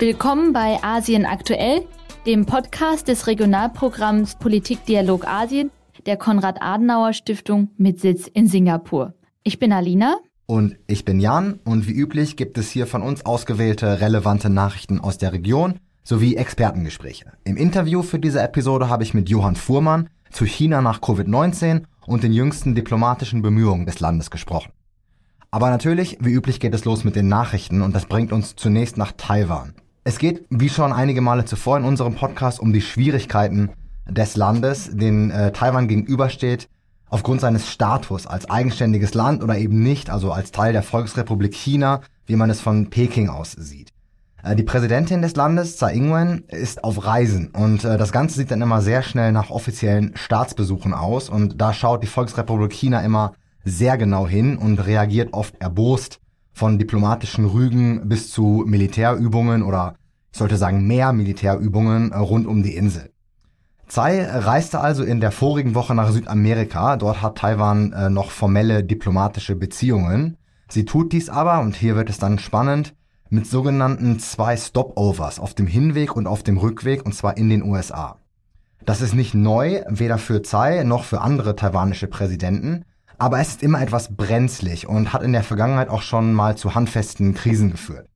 Willkommen bei Asien aktuell, dem Podcast des Regionalprogramms Politikdialog Asien der Konrad-Adenauer-Stiftung mit Sitz in Singapur. Ich bin Alina. Und ich bin Jan und wie üblich gibt es hier von uns ausgewählte relevante Nachrichten aus der Region sowie Expertengespräche. Im Interview für diese Episode habe ich mit Johann Fuhrmann zu China nach Covid-19 und den jüngsten diplomatischen Bemühungen des Landes gesprochen. Aber natürlich, wie üblich geht es los mit den Nachrichten und das bringt uns zunächst nach Taiwan. Es geht, wie schon einige Male zuvor in unserem Podcast, um die Schwierigkeiten des Landes, den äh, Taiwan gegenübersteht, aufgrund seines Status als eigenständiges Land oder eben nicht, also als Teil der Volksrepublik China, wie man es von Peking aus sieht. Äh, die Präsidentin des Landes, Tsai Ing-wen, ist auf Reisen und äh, das Ganze sieht dann immer sehr schnell nach offiziellen Staatsbesuchen aus und da schaut die Volksrepublik China immer sehr genau hin und reagiert oft erbost von diplomatischen Rügen bis zu Militärübungen oder ich sollte sagen mehr Militärübungen äh, rund um die Insel. Tsai reiste also in der vorigen Woche nach Südamerika. Dort hat Taiwan äh, noch formelle diplomatische Beziehungen. Sie tut dies aber, und hier wird es dann spannend, mit sogenannten zwei Stopovers auf dem Hinweg und auf dem Rückweg, und zwar in den USA. Das ist nicht neu, weder für Tsai noch für andere taiwanische Präsidenten, aber es ist immer etwas brenzlig und hat in der Vergangenheit auch schon mal zu handfesten Krisen geführt.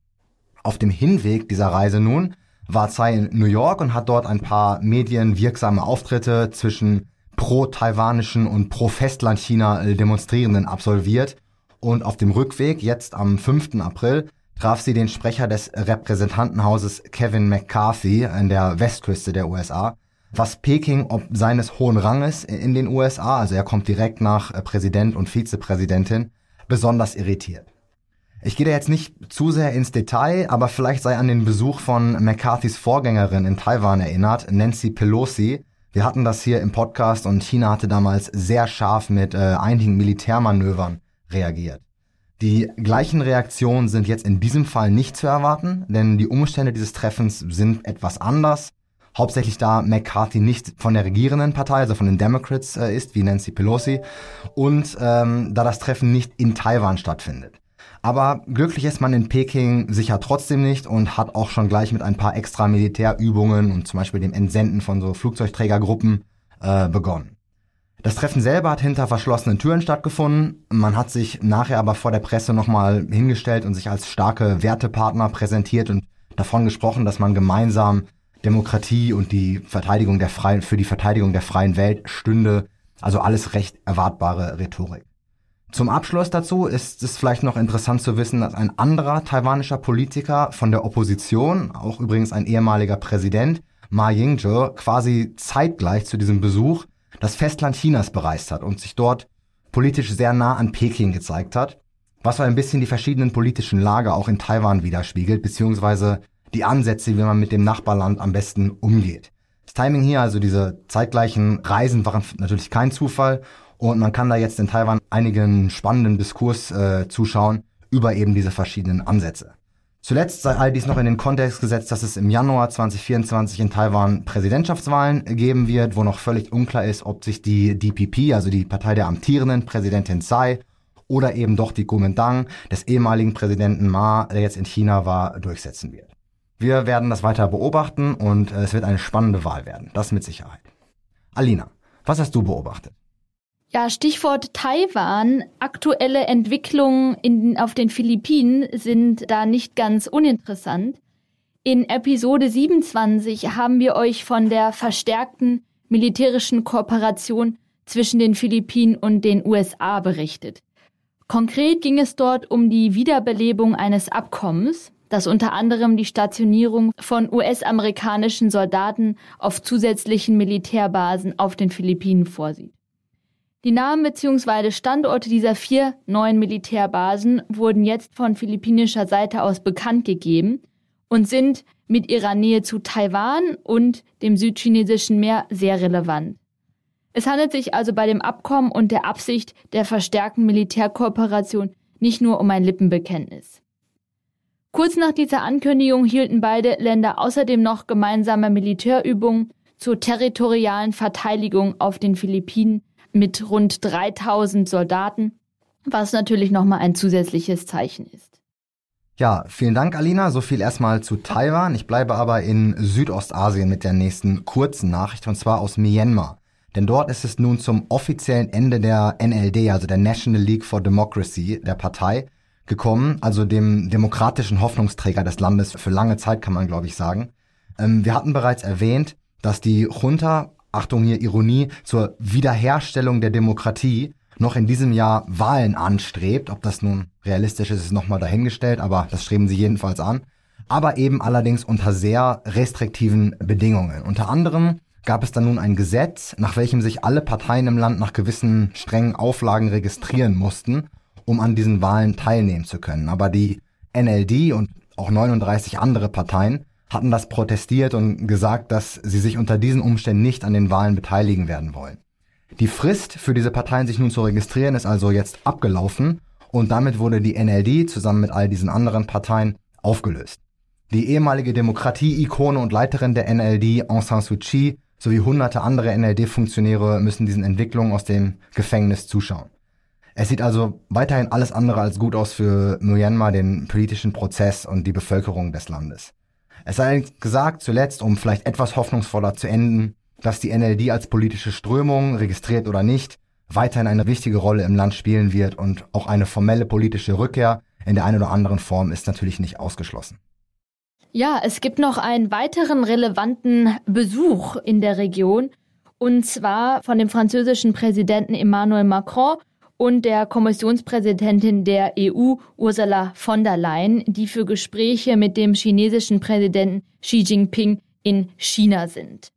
Auf dem Hinweg dieser Reise nun war Tsai in New York und hat dort ein paar medienwirksame Auftritte zwischen pro-taiwanischen und pro-Festland-China Demonstrierenden absolviert. Und auf dem Rückweg, jetzt am 5. April, traf sie den Sprecher des Repräsentantenhauses Kevin McCarthy in der Westküste der USA, was Peking ob seines hohen Ranges in den USA, also er kommt direkt nach Präsident und Vizepräsidentin, besonders irritiert. Ich gehe da jetzt nicht zu sehr ins Detail, aber vielleicht sei an den Besuch von McCarthys Vorgängerin in Taiwan erinnert, Nancy Pelosi. Wir hatten das hier im Podcast und China hatte damals sehr scharf mit äh, einigen Militärmanövern reagiert. Die gleichen Reaktionen sind jetzt in diesem Fall nicht zu erwarten, denn die Umstände dieses Treffens sind etwas anders. Hauptsächlich da McCarthy nicht von der regierenden Partei, also von den Democrats äh, ist, wie Nancy Pelosi, und ähm, da das Treffen nicht in Taiwan stattfindet. Aber glücklich ist man in Peking sicher trotzdem nicht und hat auch schon gleich mit ein paar extra Militärübungen und zum Beispiel dem Entsenden von so Flugzeugträgergruppen äh, begonnen. Das Treffen selber hat hinter verschlossenen Türen stattgefunden. Man hat sich nachher aber vor der Presse nochmal hingestellt und sich als starke Wertepartner präsentiert und davon gesprochen, dass man gemeinsam Demokratie und die Verteidigung der freien, für die Verteidigung der freien Welt stünde. Also alles recht erwartbare Rhetorik. Zum Abschluss dazu ist es vielleicht noch interessant zu wissen, dass ein anderer taiwanischer Politiker von der Opposition, auch übrigens ein ehemaliger Präsident, Ma Ying-jeou, quasi zeitgleich zu diesem Besuch das Festland Chinas bereist hat und sich dort politisch sehr nah an Peking gezeigt hat, was so ein bisschen die verschiedenen politischen Lager auch in Taiwan widerspiegelt, beziehungsweise die Ansätze, wie man mit dem Nachbarland am besten umgeht. Das Timing hier, also diese zeitgleichen Reisen waren natürlich kein Zufall und man kann da jetzt in Taiwan einigen spannenden Diskurs äh, zuschauen über eben diese verschiedenen Ansätze. Zuletzt sei all dies noch in den Kontext gesetzt, dass es im Januar 2024 in Taiwan Präsidentschaftswahlen geben wird, wo noch völlig unklar ist, ob sich die DPP, also die Partei der amtierenden Präsidentin Tsai, oder eben doch die Kuomintang des ehemaligen Präsidenten Ma, der jetzt in China war, durchsetzen wird. Wir werden das weiter beobachten und äh, es wird eine spannende Wahl werden, das mit Sicherheit. Alina, was hast du beobachtet? Ja, Stichwort Taiwan. Aktuelle Entwicklungen in, auf den Philippinen sind da nicht ganz uninteressant. In Episode 27 haben wir euch von der verstärkten militärischen Kooperation zwischen den Philippinen und den USA berichtet. Konkret ging es dort um die Wiederbelebung eines Abkommens, das unter anderem die Stationierung von US-amerikanischen Soldaten auf zusätzlichen Militärbasen auf den Philippinen vorsieht. Die Namen bzw. Standorte dieser vier neuen Militärbasen wurden jetzt von philippinischer Seite aus bekannt gegeben und sind mit ihrer Nähe zu Taiwan und dem südchinesischen Meer sehr relevant. Es handelt sich also bei dem Abkommen und der Absicht der verstärkten Militärkooperation nicht nur um ein Lippenbekenntnis. Kurz nach dieser Ankündigung hielten beide Länder außerdem noch gemeinsame Militärübungen zur territorialen Verteidigung auf den Philippinen mit rund 3000 Soldaten, was natürlich nochmal ein zusätzliches Zeichen ist. Ja, vielen Dank, Alina. So viel erstmal zu Taiwan. Ich bleibe aber in Südostasien mit der nächsten kurzen Nachricht, und zwar aus Myanmar. Denn dort ist es nun zum offiziellen Ende der NLD, also der National League for Democracy, der Partei, gekommen, also dem demokratischen Hoffnungsträger des Landes für lange Zeit, kann man glaube ich sagen. Ähm, wir hatten bereits erwähnt, dass die Junta, Achtung hier Ironie, zur Wiederherstellung der Demokratie noch in diesem Jahr Wahlen anstrebt. Ob das nun realistisch ist, ist nochmal dahingestellt, aber das streben sie jedenfalls an. Aber eben allerdings unter sehr restriktiven Bedingungen. Unter anderem gab es dann nun ein Gesetz, nach welchem sich alle Parteien im Land nach gewissen strengen Auflagen registrieren mussten, um an diesen Wahlen teilnehmen zu können. Aber die NLD und auch 39 andere Parteien hatten das protestiert und gesagt, dass sie sich unter diesen Umständen nicht an den Wahlen beteiligen werden wollen. Die Frist für diese Parteien, sich nun zu registrieren, ist also jetzt abgelaufen und damit wurde die NLD zusammen mit all diesen anderen Parteien aufgelöst. Die ehemalige Demokratie-Ikone und Leiterin der NLD, Aung San Suu Kyi, sowie hunderte andere NLD-Funktionäre müssen diesen Entwicklungen aus dem Gefängnis zuschauen. Es sieht also weiterhin alles andere als gut aus für Myanmar, den politischen Prozess und die Bevölkerung des Landes. Es sei gesagt, zuletzt, um vielleicht etwas hoffnungsvoller zu enden, dass die NLD als politische Strömung, registriert oder nicht, weiterhin eine wichtige Rolle im Land spielen wird und auch eine formelle politische Rückkehr in der einen oder anderen Form ist natürlich nicht ausgeschlossen. Ja, es gibt noch einen weiteren relevanten Besuch in der Region und zwar von dem französischen Präsidenten Emmanuel Macron und der Kommissionspräsidentin der EU Ursula von der Leyen, die für Gespräche mit dem chinesischen Präsidenten Xi Jinping in China sind.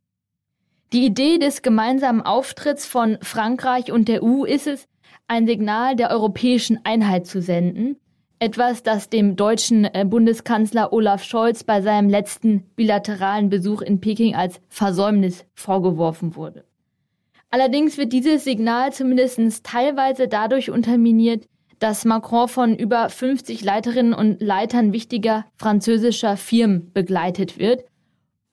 Die Idee des gemeinsamen Auftritts von Frankreich und der EU ist es, ein Signal der europäischen Einheit zu senden, etwas, das dem deutschen äh, Bundeskanzler Olaf Scholz bei seinem letzten bilateralen Besuch in Peking als Versäumnis vorgeworfen wurde. Allerdings wird dieses Signal zumindest teilweise dadurch unterminiert, dass Macron von über 50 Leiterinnen und Leitern wichtiger französischer Firmen begleitet wird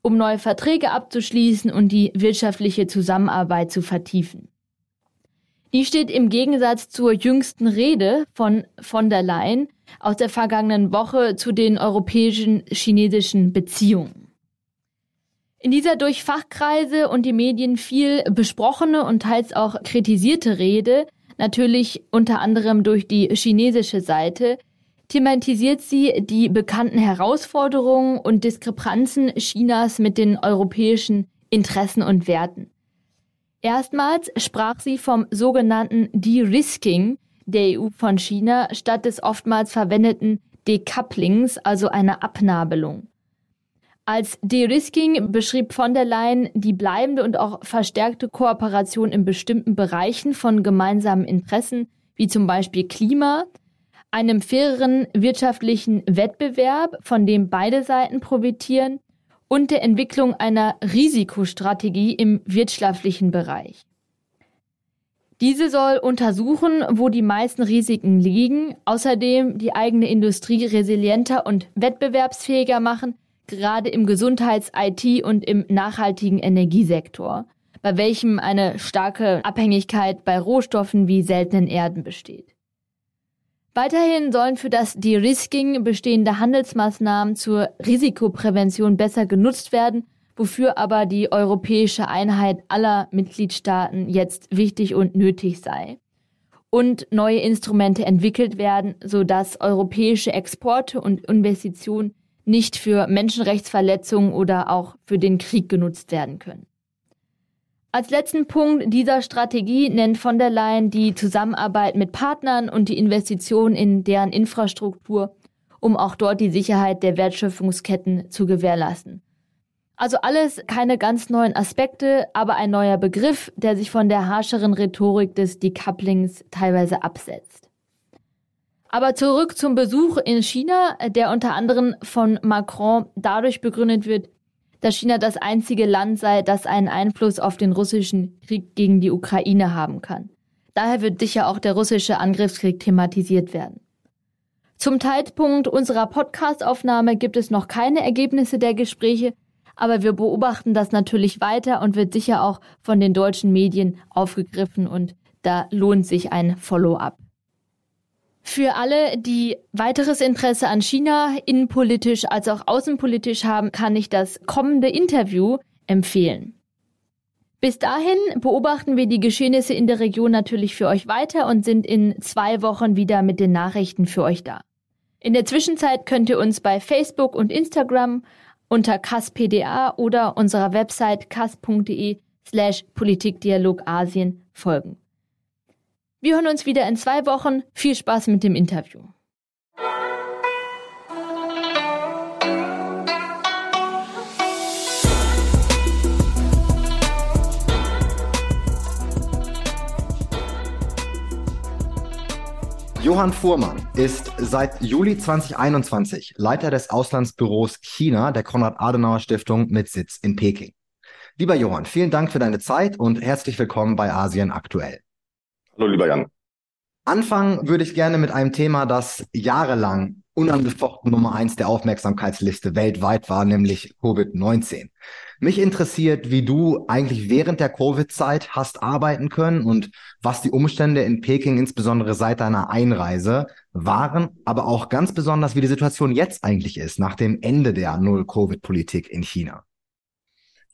um neue Verträge abzuschließen und die wirtschaftliche Zusammenarbeit zu vertiefen. Die steht im Gegensatz zur jüngsten Rede von von der Leyen aus der vergangenen Woche zu den europäischen chinesischen Beziehungen. In dieser durch Fachkreise und die Medien viel besprochene und teils auch kritisierte Rede, natürlich unter anderem durch die chinesische Seite, thematisiert sie die bekannten Herausforderungen und Diskrepanzen Chinas mit den europäischen Interessen und Werten. Erstmals sprach sie vom sogenannten De-Risking der EU von China statt des oftmals verwendeten Decouplings, also einer Abnabelung. Als De-Risking beschrieb von der Leyen die bleibende und auch verstärkte Kooperation in bestimmten Bereichen von gemeinsamen Interessen, wie zum Beispiel Klima, einem faireren wirtschaftlichen Wettbewerb, von dem beide Seiten profitieren, und der Entwicklung einer Risikostrategie im wirtschaftlichen Bereich. Diese soll untersuchen, wo die meisten Risiken liegen, außerdem die eigene Industrie resilienter und wettbewerbsfähiger machen, gerade im Gesundheits-, IT- und im nachhaltigen Energiesektor, bei welchem eine starke Abhängigkeit bei Rohstoffen wie seltenen Erden besteht. Weiterhin sollen für das De-Risking bestehende Handelsmaßnahmen zur Risikoprävention besser genutzt werden, wofür aber die europäische Einheit aller Mitgliedstaaten jetzt wichtig und nötig sei. Und neue Instrumente entwickelt werden, sodass europäische Exporte und Investitionen nicht für Menschenrechtsverletzungen oder auch für den Krieg genutzt werden können. Als letzten Punkt dieser Strategie nennt von der Leyen die Zusammenarbeit mit Partnern und die Investition in deren Infrastruktur, um auch dort die Sicherheit der Wertschöpfungsketten zu gewährleisten. Also alles keine ganz neuen Aspekte, aber ein neuer Begriff, der sich von der harscheren Rhetorik des Decouplings teilweise absetzt. Aber zurück zum Besuch in China, der unter anderem von Macron dadurch begründet wird, dass China das einzige Land sei, das einen Einfluss auf den russischen Krieg gegen die Ukraine haben kann. Daher wird sicher auch der russische Angriffskrieg thematisiert werden. Zum Zeitpunkt unserer Podcastaufnahme gibt es noch keine Ergebnisse der Gespräche, aber wir beobachten das natürlich weiter und wird sicher auch von den deutschen Medien aufgegriffen und da lohnt sich ein Follow-up. Für alle, die weiteres Interesse an China, innenpolitisch als auch außenpolitisch haben, kann ich das kommende Interview empfehlen. Bis dahin beobachten wir die Geschehnisse in der Region natürlich für euch weiter und sind in zwei Wochen wieder mit den Nachrichten für euch da. In der Zwischenzeit könnt ihr uns bei Facebook und Instagram unter kaspda oder unserer Website kas.de slash Politikdialog Asien folgen. Wir hören uns wieder in zwei Wochen. Viel Spaß mit dem Interview. Johann Fuhrmann ist seit Juli 2021 Leiter des Auslandsbüros China der Konrad-Adenauer-Stiftung mit Sitz in Peking. Lieber Johann, vielen Dank für deine Zeit und herzlich willkommen bei Asien aktuell. Hallo, lieber Jan. Anfangen würde ich gerne mit einem Thema, das jahrelang unangefochten Nummer eins der Aufmerksamkeitsliste weltweit war, nämlich Covid-19. Mich interessiert, wie du eigentlich während der Covid-Zeit hast arbeiten können und was die Umstände in Peking insbesondere seit deiner Einreise waren, aber auch ganz besonders, wie die Situation jetzt eigentlich ist, nach dem Ende der Null-Covid-Politik in China.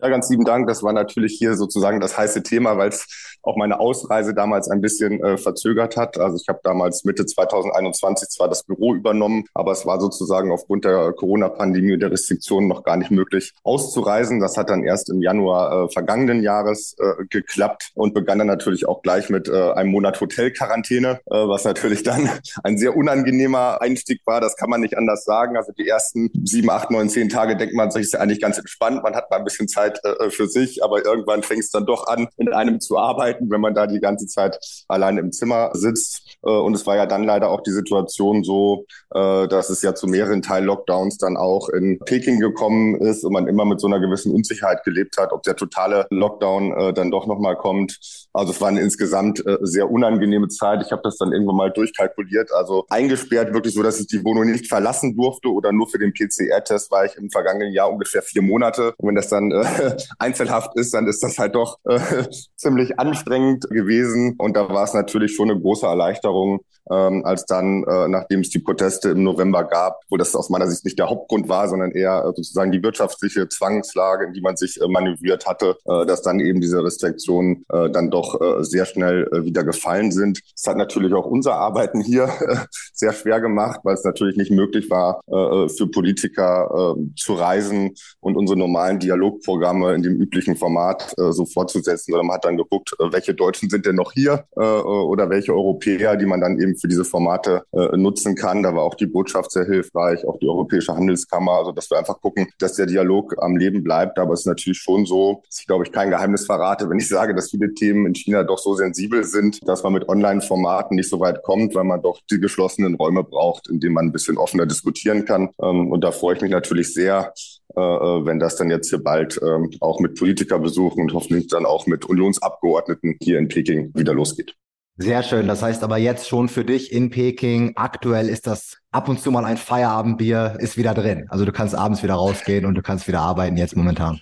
Ja, ganz lieben Dank. Das war natürlich hier sozusagen das heiße Thema, weil es auch meine Ausreise damals ein bisschen äh, verzögert hat. Also ich habe damals Mitte 2021 zwar das Büro übernommen, aber es war sozusagen aufgrund der Corona-Pandemie und der Restriktionen noch gar nicht möglich auszureisen. Das hat dann erst im Januar äh, vergangenen Jahres äh, geklappt und begann dann natürlich auch gleich mit äh, einem Monat Hotelquarantäne, äh, was natürlich dann ein sehr unangenehmer Einstieg war. Das kann man nicht anders sagen. Also die ersten sieben, acht, neun, zehn Tage denkt man sich, ist ja eigentlich ganz entspannt. Man hat mal ein bisschen Zeit äh, für sich, aber irgendwann fängt es dann doch an, in einem zu arbeiten arbeiten, wenn man da die ganze Zeit allein im Zimmer sitzt. Äh, und es war ja dann leider auch die Situation so, äh, dass es ja zu mehreren Teil-Lockdowns dann auch in Peking gekommen ist und man immer mit so einer gewissen Unsicherheit gelebt hat, ob der totale Lockdown äh, dann doch nochmal kommt. Also es war eine insgesamt sehr unangenehme Zeit. Ich habe das dann irgendwann mal durchkalkuliert. Also eingesperrt wirklich so, dass ich die Wohnung nicht verlassen durfte oder nur für den PCR-Test war ich im vergangenen Jahr ungefähr vier Monate. Und wenn das dann äh, einzelhaft ist, dann ist das halt doch äh, ziemlich anstrengend anstrengend gewesen und da war es natürlich schon eine große Erleichterung, ähm, als dann, äh, nachdem es die Proteste im November gab, wo das aus meiner Sicht nicht der Hauptgrund war, sondern eher äh, sozusagen die wirtschaftliche Zwangslage, in die man sich äh, manövriert hatte, äh, dass dann eben diese Restriktionen äh, dann doch äh, sehr schnell äh, wieder gefallen sind. Es hat natürlich auch unser Arbeiten hier äh, sehr schwer gemacht, weil es natürlich nicht möglich war, äh, für Politiker äh, zu reisen und unsere normalen Dialogprogramme in dem üblichen Format äh, so fortzusetzen, sondern man hat dann geguckt, äh, welche Deutschen sind denn noch hier äh, oder welche Europäer, die man dann eben für diese Formate äh, nutzen kann. Da war auch die Botschaft sehr hilfreich, auch die Europäische Handelskammer, also dass wir einfach gucken, dass der Dialog am Leben bleibt. Aber es ist natürlich schon so, dass ich glaube ich kein Geheimnis verrate, wenn ich sage, dass viele Themen in China doch so sensibel sind, dass man mit Online-Formaten nicht so weit kommt, weil man doch die geschlossenen Räume braucht, in denen man ein bisschen offener diskutieren kann. Ähm, und da freue ich mich natürlich sehr, äh, äh, wenn das dann jetzt hier bald ähm, auch mit Politikerbesuchen und hoffentlich dann auch mit Unionsabgeordneten hier in Peking wieder losgeht. Sehr schön. Das heißt aber jetzt schon für dich in Peking. Aktuell ist das ab und zu mal ein Feierabendbier, ist wieder drin. Also du kannst abends wieder rausgehen und du kannst wieder arbeiten jetzt momentan.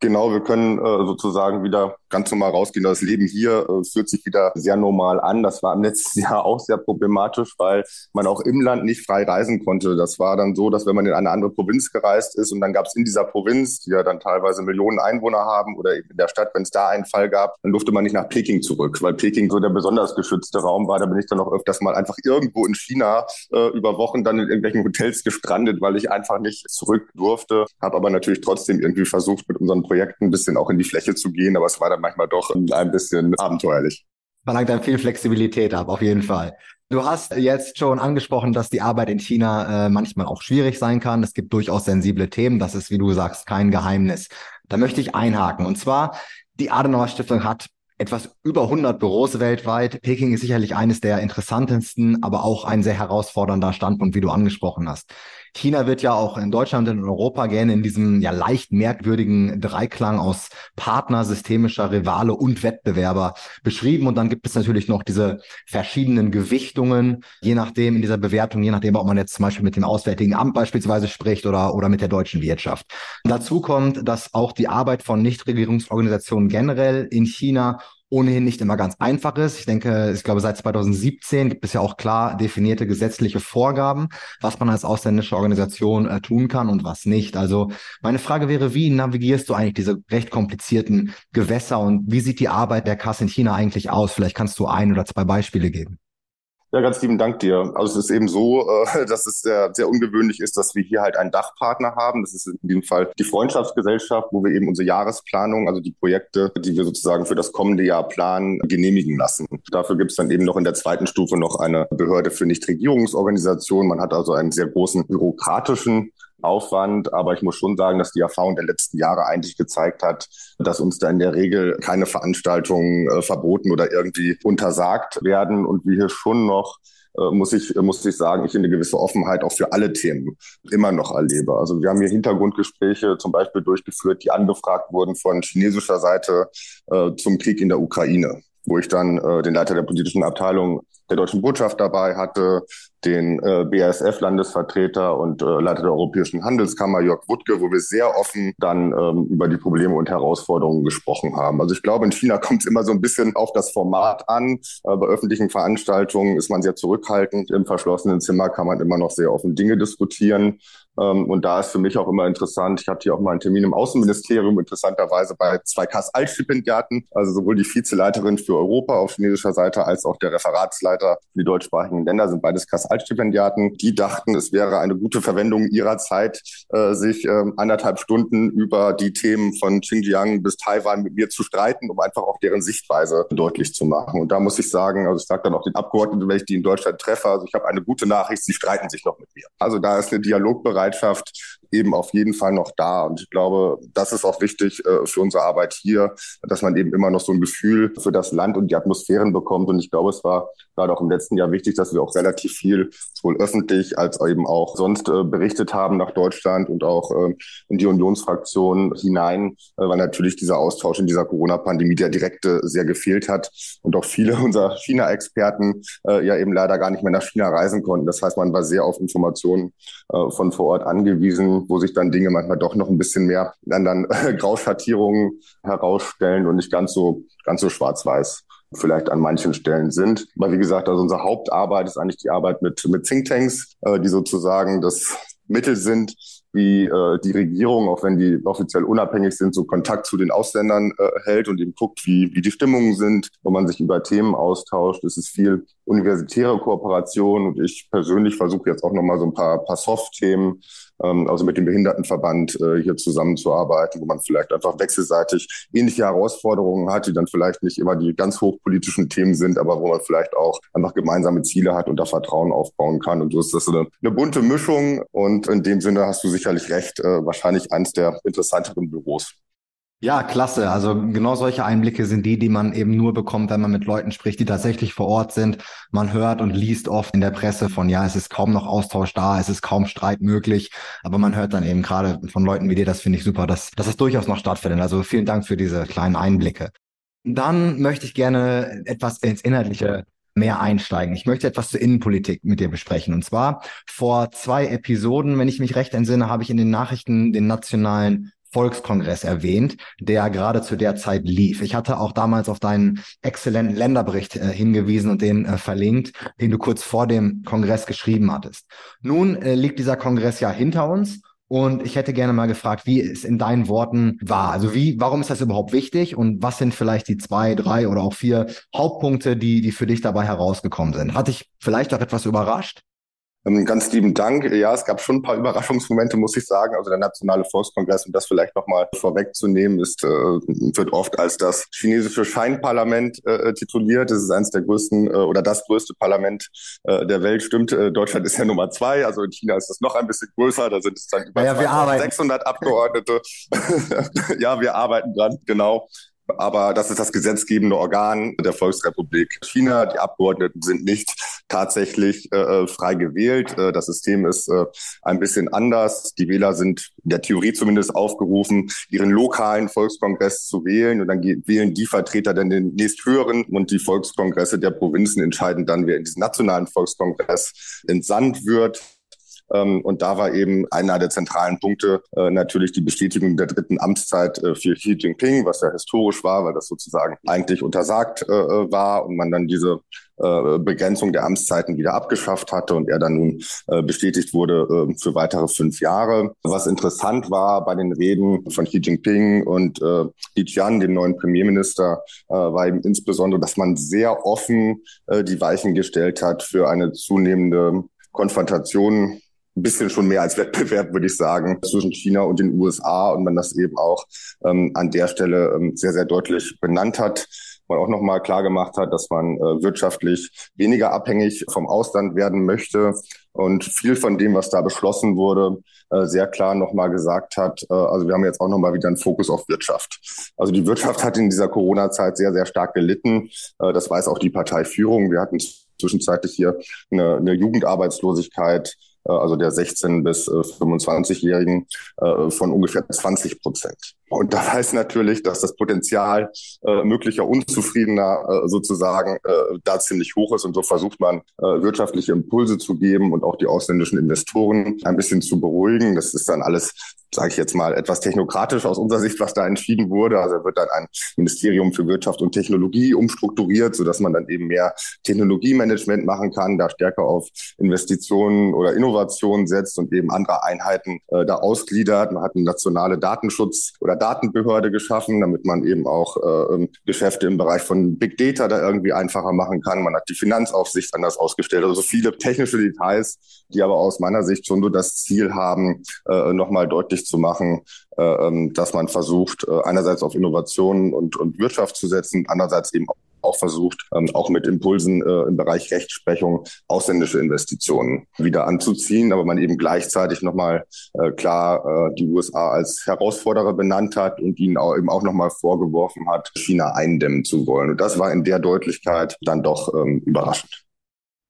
Genau, wir können äh, sozusagen wieder ganz normal rausgehen. Das Leben hier äh, fühlt sich wieder sehr normal an. Das war im letzten Jahr auch sehr problematisch, weil man auch im Land nicht frei reisen konnte. Das war dann so, dass wenn man in eine andere Provinz gereist ist und dann gab es in dieser Provinz, die ja dann teilweise Millionen Einwohner haben oder eben in der Stadt, wenn es da einen Fall gab, dann durfte man nicht nach Peking zurück, weil Peking so der besonders geschützte Raum war. Da bin ich dann auch öfters mal einfach irgendwo in China äh, über Wochen dann in irgendwelchen Hotels gestrandet, weil ich einfach nicht zurück durfte. Habe aber natürlich trotzdem irgendwie versucht, mit unseren Projekten ein bisschen auch in die Fläche zu gehen. Aber es war dann manchmal doch ein bisschen abenteuerlich. Verlangt dann viel Flexibilität ab, auf jeden Fall. Du hast jetzt schon angesprochen, dass die Arbeit in China äh, manchmal auch schwierig sein kann. Es gibt durchaus sensible Themen. Das ist, wie du sagst, kein Geheimnis. Da möchte ich einhaken. Und zwar, die Adenauer Stiftung hat etwas über 100 Büros weltweit. Peking ist sicherlich eines der interessantesten, aber auch ein sehr herausfordernder Standpunkt, wie du angesprochen hast. China wird ja auch in Deutschland und in Europa gerne in diesem ja leicht merkwürdigen Dreiklang aus Partner, systemischer Rivale und Wettbewerber beschrieben. Und dann gibt es natürlich noch diese verschiedenen Gewichtungen, je nachdem in dieser Bewertung, je nachdem, ob man jetzt zum Beispiel mit dem Auswärtigen Amt beispielsweise spricht oder, oder mit der deutschen Wirtschaft. Dazu kommt, dass auch die Arbeit von Nichtregierungsorganisationen generell in China ohnehin nicht immer ganz einfach ist. Ich denke, ich glaube, seit 2017 gibt es ja auch klar definierte gesetzliche Vorgaben, was man als ausländische Organisation äh, tun kann und was nicht. Also meine Frage wäre, wie navigierst du eigentlich diese recht komplizierten Gewässer und wie sieht die Arbeit der Kass in China eigentlich aus? Vielleicht kannst du ein oder zwei Beispiele geben. Ja, ganz lieben Dank dir. Also es ist eben so, äh, dass es sehr, sehr ungewöhnlich ist, dass wir hier halt einen Dachpartner haben. Das ist in diesem Fall die Freundschaftsgesellschaft, wo wir eben unsere Jahresplanung, also die Projekte, die wir sozusagen für das kommende Jahr planen, genehmigen lassen. Dafür gibt es dann eben noch in der zweiten Stufe noch eine Behörde für Nichtregierungsorganisationen. Man hat also einen sehr großen bürokratischen Aufwand. Aber ich muss schon sagen, dass die Erfahrung der letzten Jahre eigentlich gezeigt hat, dass uns da in der Regel keine Veranstaltungen äh, verboten oder irgendwie untersagt werden und wir hier schon noch äh, muss ich, muss ich sagen, ich eine gewisse Offenheit auch für alle Themen immer noch erlebe. Also wir haben hier Hintergrundgespräche zum Beispiel durchgeführt, die angefragt wurden von chinesischer Seite äh, zum Krieg in der Ukraine wo ich dann äh, den Leiter der politischen Abteilung der deutschen Botschaft dabei hatte, den äh, BASF-Landesvertreter und äh, Leiter der Europäischen Handelskammer Jörg Wuttke, wo wir sehr offen dann ähm, über die Probleme und Herausforderungen gesprochen haben. Also ich glaube, in China kommt es immer so ein bisschen auf das Format an. Äh, bei öffentlichen Veranstaltungen ist man sehr zurückhaltend. Im verschlossenen Zimmer kann man immer noch sehr offen Dinge diskutieren. Ähm, und da ist für mich auch immer interessant, ich hatte hier auch mal einen Termin im Außenministerium, interessanterweise bei zwei Kass-Altstipendiaten, also sowohl die Vizeleiterin für Europa auf chinesischer Seite als auch der Referatsleiter für die deutschsprachigen Länder sind beides Kass-Altstipendiaten. Die dachten, es wäre eine gute Verwendung ihrer Zeit, äh, sich ähm, anderthalb Stunden über die Themen von Xinjiang bis Taiwan mit mir zu streiten, um einfach auch deren Sichtweise deutlich zu machen. Und da muss ich sagen, also ich sage dann auch den Abgeordneten, wenn ich die in Deutschland treffe, also ich habe eine gute Nachricht, sie streiten sich noch mit mir. Also da ist eine Dialogbereitschaft Bereitschaft eben auf jeden Fall noch da. Und ich glaube, das ist auch wichtig äh, für unsere Arbeit hier, dass man eben immer noch so ein Gefühl für das Land und die Atmosphären bekommt. Und ich glaube, es war gerade auch im letzten Jahr wichtig, dass wir auch relativ viel sowohl öffentlich als eben auch sonst äh, berichtet haben nach Deutschland und auch äh, in die Unionsfraktion hinein, äh, weil natürlich dieser Austausch in dieser Corona-Pandemie der direkte sehr gefehlt hat und auch viele unserer China-Experten äh, ja eben leider gar nicht mehr nach China reisen konnten. Das heißt, man war sehr auf Informationen äh, von vor Ort angewiesen, wo sich dann Dinge manchmal doch noch ein bisschen mehr dann äh, Grauschattierungen herausstellen und nicht ganz so ganz so schwarz-weiß vielleicht an manchen Stellen sind. Aber wie gesagt, also unsere Hauptarbeit ist eigentlich die Arbeit mit, mit Thinktanks, äh, die sozusagen das Mittel sind, wie äh, die Regierung, auch wenn die offiziell unabhängig sind, so Kontakt zu den Ausländern äh, hält und eben guckt, wie, wie die Stimmungen sind, wo man sich über Themen austauscht. Es ist viel universitäre Kooperation und ich persönlich versuche jetzt auch nochmal so ein paar, paar Soft-Themen ähm, also mit dem Behindertenverband äh, hier zusammenzuarbeiten, wo man vielleicht einfach wechselseitig ähnliche Herausforderungen hat, die dann vielleicht nicht immer die ganz hochpolitischen Themen sind, aber wo man vielleicht auch einfach gemeinsame Ziele hat und da Vertrauen aufbauen kann. Und so ist das eine, eine bunte Mischung. Und in dem Sinne hast du sicherlich recht, äh, wahrscheinlich eins der interessanteren Büros. Ja, klasse. Also genau solche Einblicke sind die, die man eben nur bekommt, wenn man mit Leuten spricht, die tatsächlich vor Ort sind. Man hört und liest oft in der Presse von, ja, es ist kaum noch Austausch da, es ist kaum Streit möglich. Aber man hört dann eben gerade von Leuten wie dir, das finde ich super, dass, dass es durchaus noch stattfindet. Also vielen Dank für diese kleinen Einblicke. Dann möchte ich gerne etwas ins Inhaltliche mehr einsteigen. Ich möchte etwas zur Innenpolitik mit dir besprechen. Und zwar vor zwei Episoden, wenn ich mich recht entsinne, habe ich in den Nachrichten den nationalen Volkskongress erwähnt, der gerade zu der Zeit lief. Ich hatte auch damals auf deinen exzellenten Länderbericht äh, hingewiesen und den äh, verlinkt, den du kurz vor dem Kongress geschrieben hattest. Nun äh, liegt dieser Kongress ja hinter uns und ich hätte gerne mal gefragt, wie es in deinen Worten war. Also wie, warum ist das überhaupt wichtig und was sind vielleicht die zwei, drei oder auch vier Hauptpunkte, die, die für dich dabei herausgekommen sind? Hat dich vielleicht auch etwas überrascht? Ähm, ganz lieben Dank. Ja, es gab schon ein paar Überraschungsmomente, muss ich sagen. Also der Nationale Volkskongress, um das vielleicht nochmal vorwegzunehmen, ist, äh, wird oft als das chinesische Scheinparlament äh, tituliert. Es ist eines der größten äh, oder das größte Parlament äh, der Welt. Stimmt, äh, Deutschland ist ja Nummer zwei. Also in China ist es noch ein bisschen größer. Da sind es dann über ja, 600 Abgeordnete. ja, wir arbeiten dran, genau aber das ist das gesetzgebende Organ der Volksrepublik China. Die Abgeordneten sind nicht tatsächlich äh, frei gewählt. Äh, das System ist äh, ein bisschen anders. Die Wähler sind in der Theorie zumindest aufgerufen, ihren lokalen Volkskongress zu wählen und dann wählen die Vertreter dann den nächsthöheren und die Volkskongresse der Provinzen entscheiden dann, wer in diesen nationalen Volkskongress entsandt wird. Ähm, und da war eben einer der zentralen Punkte äh, natürlich die Bestätigung der dritten Amtszeit äh, für Xi Jinping, was ja historisch war, weil das sozusagen eigentlich untersagt äh, war und man dann diese Begrenzung der Amtszeiten wieder abgeschafft hatte und er dann nun bestätigt wurde für weitere fünf Jahre. Was interessant war bei den Reden von Xi Jinping und Li Qian, dem neuen Premierminister, war eben insbesondere, dass man sehr offen die Weichen gestellt hat für eine zunehmende Konfrontation ein bisschen schon mehr als Wettbewerb, würde ich sagen, zwischen China und den USA und man das eben auch ähm, an der Stelle ähm, sehr, sehr deutlich benannt hat man auch nochmal klar gemacht hat, dass man äh, wirtschaftlich weniger abhängig vom Ausland werden möchte und viel von dem, was da beschlossen wurde, äh, sehr klar nochmal gesagt hat, äh, also wir haben jetzt auch nochmal wieder einen Fokus auf Wirtschaft. Also die Wirtschaft hat in dieser Corona-Zeit sehr, sehr stark gelitten. Äh, das weiß auch die Parteiführung. Wir hatten zwischenzeitlich hier eine, eine Jugendarbeitslosigkeit also der 16 bis 25-Jährigen, äh, äh, von ungefähr 20 Prozent. Und das heißt natürlich, dass das Potenzial äh, möglicher Unzufriedener äh, sozusagen äh, da ziemlich hoch ist. Und so versucht man, äh, wirtschaftliche Impulse zu geben und auch die ausländischen Investoren ein bisschen zu beruhigen. Das ist dann alles sage ich jetzt mal, etwas technokratisch aus unserer Sicht, was da entschieden wurde. Also wird dann ein Ministerium für Wirtschaft und Technologie umstrukturiert, sodass man dann eben mehr Technologiemanagement machen kann, da stärker auf Investitionen oder Innovationen setzt und eben andere Einheiten äh, da ausgliedert. Man hat eine nationale Datenschutz- oder Datenbehörde geschaffen, damit man eben auch äh, ähm, Geschäfte im Bereich von Big Data da irgendwie einfacher machen kann. Man hat die Finanzaufsicht anders ausgestellt. Also viele technische Details, die aber aus meiner Sicht schon so das Ziel haben, äh, nochmal deutlich zu machen, äh, ähm, dass man versucht, äh, einerseits auf Innovationen und, und Wirtschaft zu setzen, andererseits eben auch versucht, ähm, auch mit Impulsen äh, im Bereich Rechtsprechung ausländische Investitionen wieder anzuziehen, aber man eben gleichzeitig nochmal äh, klar äh, die USA als Herausforderer benannt hat und ihnen auch eben auch nochmal vorgeworfen hat, China eindämmen zu wollen. Und das war in der Deutlichkeit dann doch ähm, überraschend.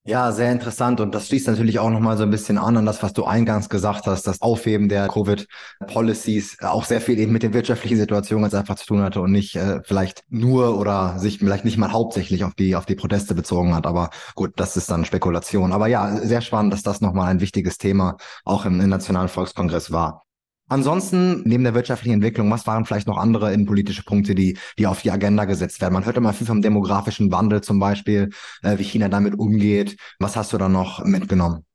Ja, sehr interessant. Und das schließt natürlich auch nochmal so ein bisschen an an das, was du eingangs gesagt hast, das Aufheben der Covid-Policies auch sehr viel eben mit den wirtschaftlichen Situationen ganz einfach zu tun hatte und nicht äh, vielleicht nur oder sich vielleicht nicht mal hauptsächlich auf die, auf die Proteste bezogen hat. Aber gut, das ist dann Spekulation. Aber ja, sehr spannend, dass das nochmal ein wichtiges Thema auch im, im Nationalen Volkskongress war. Ansonsten, neben der wirtschaftlichen Entwicklung, was waren vielleicht noch andere innenpolitische Punkte, die, die auf die Agenda gesetzt werden? Man hört immer viel vom demografischen Wandel zum Beispiel, äh, wie China damit umgeht. Was hast du da noch mitgenommen?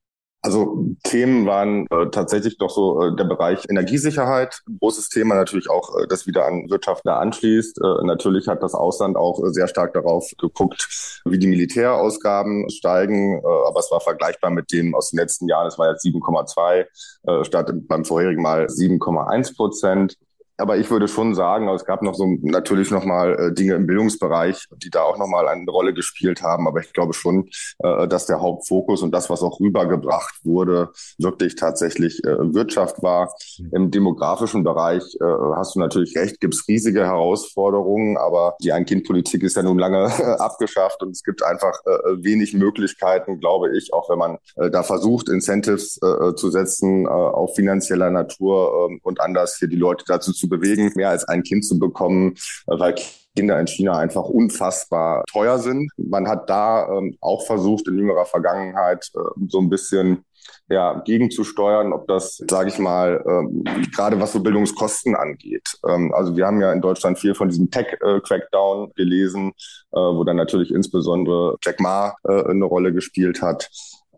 Also Themen waren äh, tatsächlich doch so äh, der Bereich Energiesicherheit, großes Thema natürlich auch, äh, das wieder an Wirtschaft da anschließt. Äh, natürlich hat das Ausland auch äh, sehr stark darauf geguckt, wie die Militärausgaben steigen, äh, aber es war vergleichbar mit dem aus den letzten Jahren. Es war jetzt 7,2 äh, statt beim vorherigen Mal 7,1 Prozent. Aber ich würde schon sagen, es gab noch so natürlich noch mal äh, Dinge im Bildungsbereich, die da auch noch mal eine Rolle gespielt haben. Aber ich glaube schon, äh, dass der Hauptfokus und das, was auch rübergebracht wurde, wirklich tatsächlich äh, Wirtschaft war. Im demografischen Bereich äh, hast du natürlich recht, gibt es riesige Herausforderungen, aber die Ein-Kind-Politik ist ja nun lange abgeschafft und es gibt einfach äh, wenig Möglichkeiten, glaube ich, auch wenn man äh, da versucht, Incentives äh, zu setzen, äh, auf finanzieller Natur äh, und anders hier die Leute dazu zu zu bewegen, mehr als ein Kind zu bekommen, äh, weil Kinder in China einfach unfassbar teuer sind. Man hat da ähm, auch versucht, in jüngerer Vergangenheit äh, so ein bisschen ja, gegenzusteuern, ob das, sage ich mal, ähm, gerade was so Bildungskosten angeht. Ähm, also wir haben ja in Deutschland viel von diesem Tech-Crackdown gelesen, äh, wo dann natürlich insbesondere Jack Ma äh, eine Rolle gespielt hat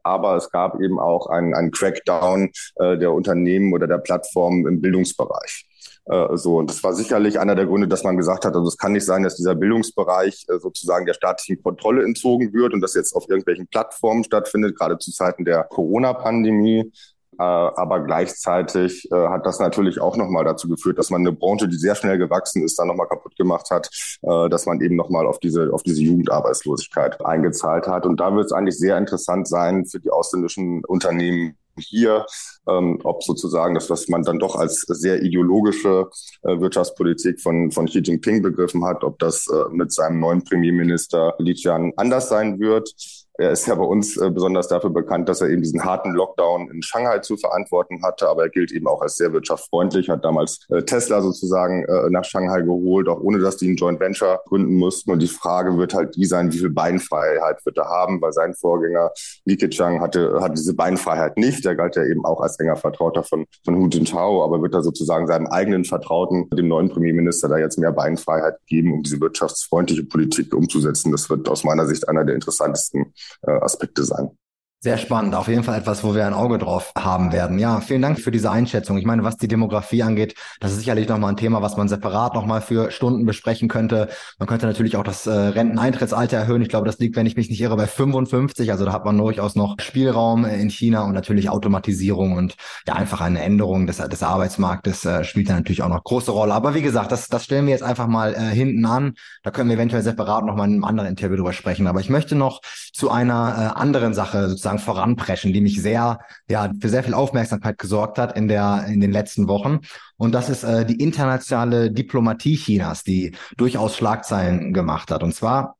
aber es gab eben auch einen, einen Crackdown äh, der Unternehmen oder der Plattformen im Bildungsbereich. Äh, so, und das war sicherlich einer der Gründe, dass man gesagt hat, also es kann nicht sein, dass dieser Bildungsbereich äh, sozusagen der staatlichen Kontrolle entzogen wird und das jetzt auf irgendwelchen Plattformen stattfindet, gerade zu Zeiten der Corona-Pandemie. Äh, aber gleichzeitig äh, hat das natürlich auch nochmal dazu geführt, dass man eine Branche, die sehr schnell gewachsen ist, dann nochmal kaputt gemacht hat, äh, dass man eben nochmal auf diese, auf diese Jugendarbeitslosigkeit eingezahlt hat. Und da wird es eigentlich sehr interessant sein für die ausländischen Unternehmen, hier, ähm, ob sozusagen das, was man dann doch als sehr ideologische äh, Wirtschaftspolitik von, von Xi Jinping begriffen hat, ob das äh, mit seinem neuen Premierminister Li Qian anders sein wird. Er ist ja bei uns äh, besonders dafür bekannt, dass er eben diesen harten Lockdown in Shanghai zu verantworten hatte, aber er gilt eben auch als sehr wirtschaftsfreundlich, hat damals äh, Tesla sozusagen äh, nach Shanghai geholt, auch ohne dass die ein Joint Venture gründen mussten. Und die Frage wird halt die sein, wie viel Beinfreiheit wird er haben, weil sein Vorgänger Li Keqiang hatte, hatte diese Beinfreiheit nicht. Der galt ja eben auch als enger Vertrauter von, von Hu Jintao, aber wird er sozusagen seinem eigenen Vertrauten, dem neuen Premierminister, da jetzt mehr Beinfreiheit geben, um diese wirtschaftsfreundliche Politik umzusetzen. Das wird aus meiner Sicht einer der interessantesten Aspekte sein. Sehr spannend. Auf jeden Fall etwas, wo wir ein Auge drauf haben werden. Ja, vielen Dank für diese Einschätzung. Ich meine, was die Demografie angeht, das ist sicherlich nochmal ein Thema, was man separat nochmal für Stunden besprechen könnte. Man könnte natürlich auch das äh, Renteneintrittsalter erhöhen. Ich glaube, das liegt, wenn ich mich nicht irre, bei 55. Also da hat man durchaus noch Spielraum in China und natürlich Automatisierung und ja, einfach eine Änderung des, des Arbeitsmarktes äh, spielt da natürlich auch noch große Rolle. Aber wie gesagt, das, das stellen wir jetzt einfach mal äh, hinten an. Da können wir eventuell separat nochmal in einem anderen Interview drüber sprechen. Aber ich möchte noch zu einer äh, anderen Sache sozusagen sozusagen voranpreschen, die mich sehr, ja, für sehr viel Aufmerksamkeit gesorgt hat in der, in den letzten Wochen. Und das ist äh, die internationale Diplomatie Chinas, die durchaus Schlagzeilen gemacht hat. Und zwar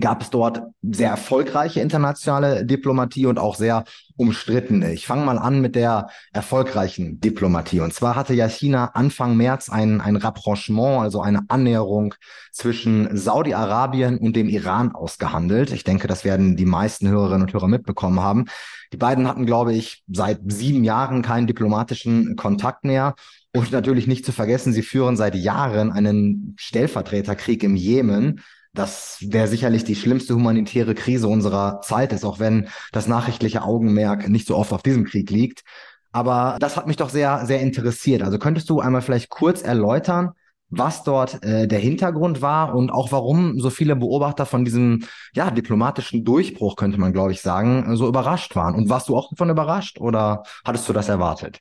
gab es dort sehr erfolgreiche internationale Diplomatie und auch sehr umstrittene. Ich fange mal an mit der erfolgreichen Diplomatie. Und zwar hatte ja China Anfang März ein, ein Rapprochement, also eine Annäherung zwischen Saudi-Arabien und dem Iran ausgehandelt. Ich denke, das werden die meisten Hörerinnen und Hörer mitbekommen haben. Die beiden hatten, glaube ich, seit sieben Jahren keinen diplomatischen Kontakt mehr. Und natürlich nicht zu vergessen, sie führen seit Jahren einen Stellvertreterkrieg im Jemen das wäre sicherlich die schlimmste humanitäre Krise unserer Zeit ist, auch wenn das nachrichtliche Augenmerk nicht so oft auf diesem Krieg liegt. Aber das hat mich doch sehr, sehr interessiert. Also könntest du einmal vielleicht kurz erläutern, was dort äh, der Hintergrund war und auch warum so viele Beobachter von diesem ja diplomatischen Durchbruch könnte man glaube ich sagen so überrascht waren und warst du auch davon überrascht oder hattest du das erwartet?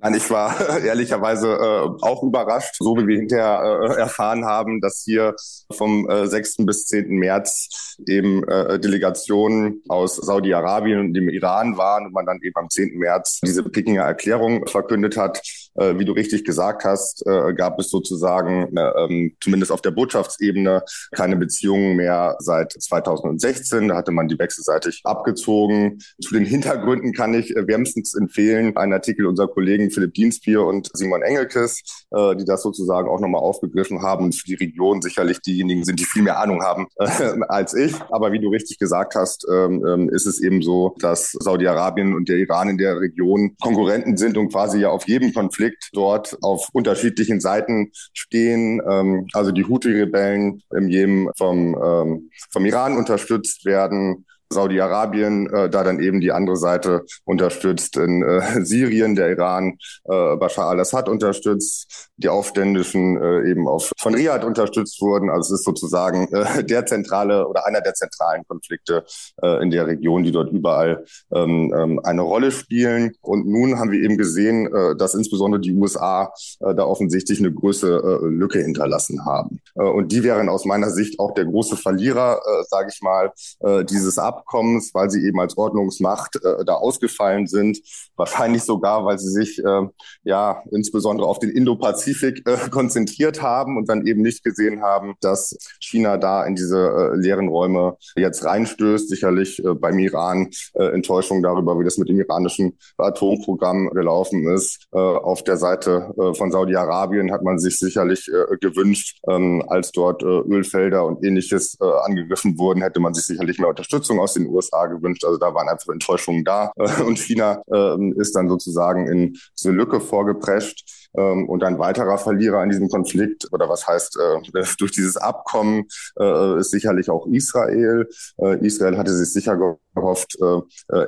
Nein, ich war ehrlicherweise äh, auch überrascht, so wie wir hinterher äh, erfahren haben, dass hier vom äh, 6. bis 10. März eben äh, Delegationen aus Saudi-Arabien und dem Iran waren und man dann eben am 10. März diese Pekinger Erklärung verkündet hat. Äh, wie du richtig gesagt hast, äh, gab es sozusagen äh, ähm, zumindest auf der Botschaftsebene keine Beziehungen mehr seit 2016. Da hatte man die wechselseitig abgezogen. Zu den Hintergründen kann ich wärmstens empfehlen, einen Artikel unserer Kollegen Philipp Dienstbier und Simon Engelkes, die das sozusagen auch nochmal aufgegriffen haben und für die Region sicherlich diejenigen sind, die viel mehr Ahnung haben als ich. Aber wie du richtig gesagt hast, ähm, ähm, ist es eben so, dass Saudi-Arabien und der Iran in der Region Konkurrenten sind und quasi ja auf jedem Konflikt dort auf unterschiedlichen Seiten stehen. Ähm, also die Houthi-Rebellen im Jemen vom, ähm, vom Iran unterstützt werden Saudi-Arabien äh, da dann eben die andere Seite unterstützt. In äh, Syrien der Iran äh, Bashar al-Assad unterstützt, die Aufständischen äh, eben auf, von Riyadh unterstützt wurden. Also es ist sozusagen äh, der zentrale oder einer der zentralen Konflikte äh, in der Region, die dort überall ähm, ähm, eine Rolle spielen. Und nun haben wir eben gesehen, äh, dass insbesondere die USA äh, da offensichtlich eine große äh, Lücke hinterlassen haben. Äh, und die wären aus meiner Sicht auch der große Verlierer, äh, sage ich mal, äh, dieses Ab Abkommens, weil sie eben als Ordnungsmacht äh, da ausgefallen sind. Wahrscheinlich sogar, weil sie sich äh, ja insbesondere auf den Indo-Pazifik äh, konzentriert haben und dann eben nicht gesehen haben, dass China da in diese äh, leeren Räume jetzt reinstößt. Sicherlich äh, beim Iran äh, Enttäuschung darüber, wie das mit dem iranischen Atomprogramm gelaufen ist. Äh, auf der Seite äh, von Saudi-Arabien hat man sich sicherlich äh, gewünscht, ähm, als dort äh, Ölfelder und ähnliches äh, angegriffen wurden, hätte man sich sicherlich mehr Unterstützung aus aus den USA gewünscht. Also da waren einfach Enttäuschungen da. Und China ähm, ist dann sozusagen in diese Lücke vorgeprescht. Ähm, und ein weiterer Verlierer in diesem Konflikt, oder was heißt, äh, durch dieses Abkommen äh, ist sicherlich auch Israel. Äh, Israel hatte sich sicher gehofft,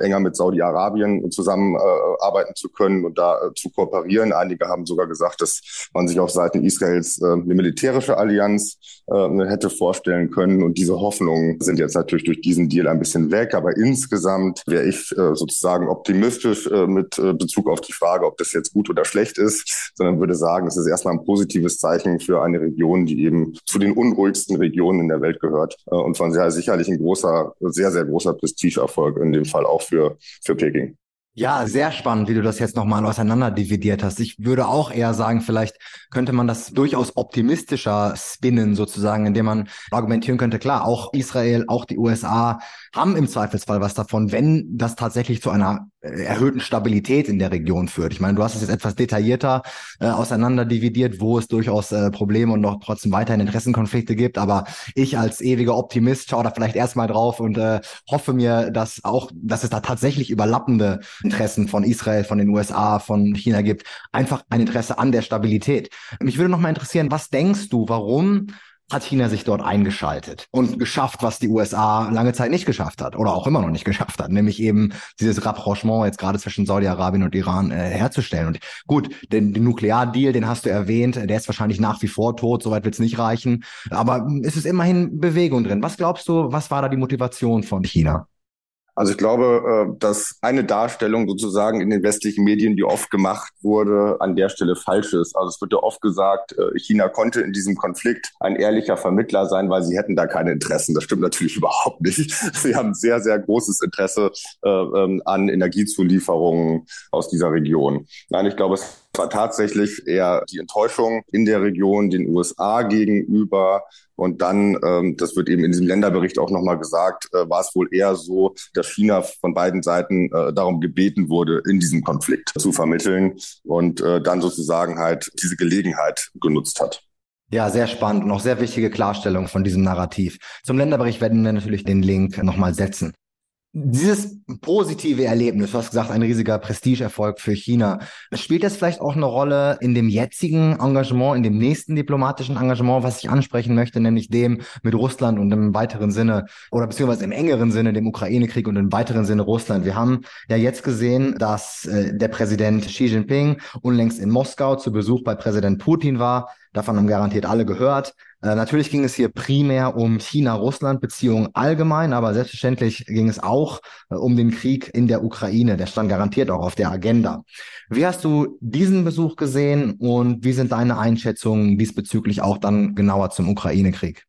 enger mit Saudi-Arabien zusammenarbeiten zu können und da zu kooperieren. Einige haben sogar gesagt, dass man sich auf Seiten Israels eine militärische Allianz hätte vorstellen können. Und diese Hoffnungen sind jetzt natürlich durch diesen Deal ein bisschen weg. Aber insgesamt wäre ich sozusagen optimistisch mit Bezug auf die Frage, ob das jetzt gut oder schlecht ist sondern würde sagen, es ist erstmal ein positives Zeichen für eine Region, die eben zu den unruhigsten Regionen in der Welt gehört äh, und von sehr sicherlich ein großer, sehr, sehr großer Prestigeerfolg in dem Fall auch für, für Peking. Ja, sehr spannend, wie du das jetzt nochmal auseinander dividiert hast. Ich würde auch eher sagen, vielleicht könnte man das durchaus optimistischer spinnen, sozusagen, indem man argumentieren könnte, klar, auch Israel, auch die USA haben im Zweifelsfall was davon, wenn das tatsächlich zu einer äh, erhöhten Stabilität in der Region führt. Ich meine, du hast es jetzt etwas detaillierter äh, auseinander dividiert, wo es durchaus äh, Probleme und noch trotzdem weiterhin Interessenkonflikte gibt. Aber ich als ewiger Optimist schaue da vielleicht erstmal drauf und äh, hoffe mir, dass auch, dass es da tatsächlich überlappende Interessen von Israel, von den USA, von China gibt. Einfach ein Interesse an der Stabilität. Mich würde noch mal interessieren, was denkst du, warum hat China sich dort eingeschaltet und geschafft, was die USA lange Zeit nicht geschafft hat oder auch immer noch nicht geschafft hat, nämlich eben dieses Rapprochement jetzt gerade zwischen Saudi-Arabien und Iran äh, herzustellen. Und gut, den, den Nukleardeal, den hast du erwähnt, der ist wahrscheinlich nach wie vor tot, soweit wird es nicht reichen, aber es ist immerhin Bewegung drin. Was glaubst du, was war da die Motivation von China? Also ich glaube, äh, dass eine Darstellung sozusagen in den westlichen Medien, die oft gemacht wurde, an der Stelle falsch ist. Also es wird ja oft gesagt, äh, China konnte in diesem Konflikt ein ehrlicher Vermittler sein, weil sie hätten da keine Interessen. Das stimmt natürlich überhaupt nicht. Sie haben sehr, sehr großes Interesse äh, ähm, an Energiezulieferungen aus dieser Region. Nein, ich glaube, es war tatsächlich eher die Enttäuschung in der Region den USA gegenüber. Und dann, ähm, das wird eben in diesem Länderbericht auch nochmal gesagt, äh, war es wohl eher so, dass China von beiden Seiten äh, darum gebeten wurde, in diesem Konflikt zu vermitteln und äh, dann sozusagen halt diese Gelegenheit genutzt hat. Ja, sehr spannend und auch sehr wichtige Klarstellung von diesem Narrativ. Zum Länderbericht werden wir natürlich den Link nochmal setzen. Dieses positive Erlebnis, du hast gesagt, ein riesiger Prestigeerfolg für China. Spielt das vielleicht auch eine Rolle in dem jetzigen Engagement, in dem nächsten diplomatischen Engagement, was ich ansprechen möchte, nämlich dem mit Russland und im weiteren Sinne oder beziehungsweise im engeren Sinne dem Ukraine-Krieg und im weiteren Sinne Russland? Wir haben ja jetzt gesehen, dass äh, der Präsident Xi Jinping unlängst in Moskau zu Besuch bei Präsident Putin war. Davon haben garantiert alle gehört. Äh, natürlich ging es hier primär um China-Russland-Beziehungen allgemein, aber selbstverständlich ging es auch äh, um den Krieg in der Ukraine. Der stand garantiert auch auf der Agenda. Wie hast du diesen Besuch gesehen und wie sind deine Einschätzungen diesbezüglich auch dann genauer zum Ukraine-Krieg?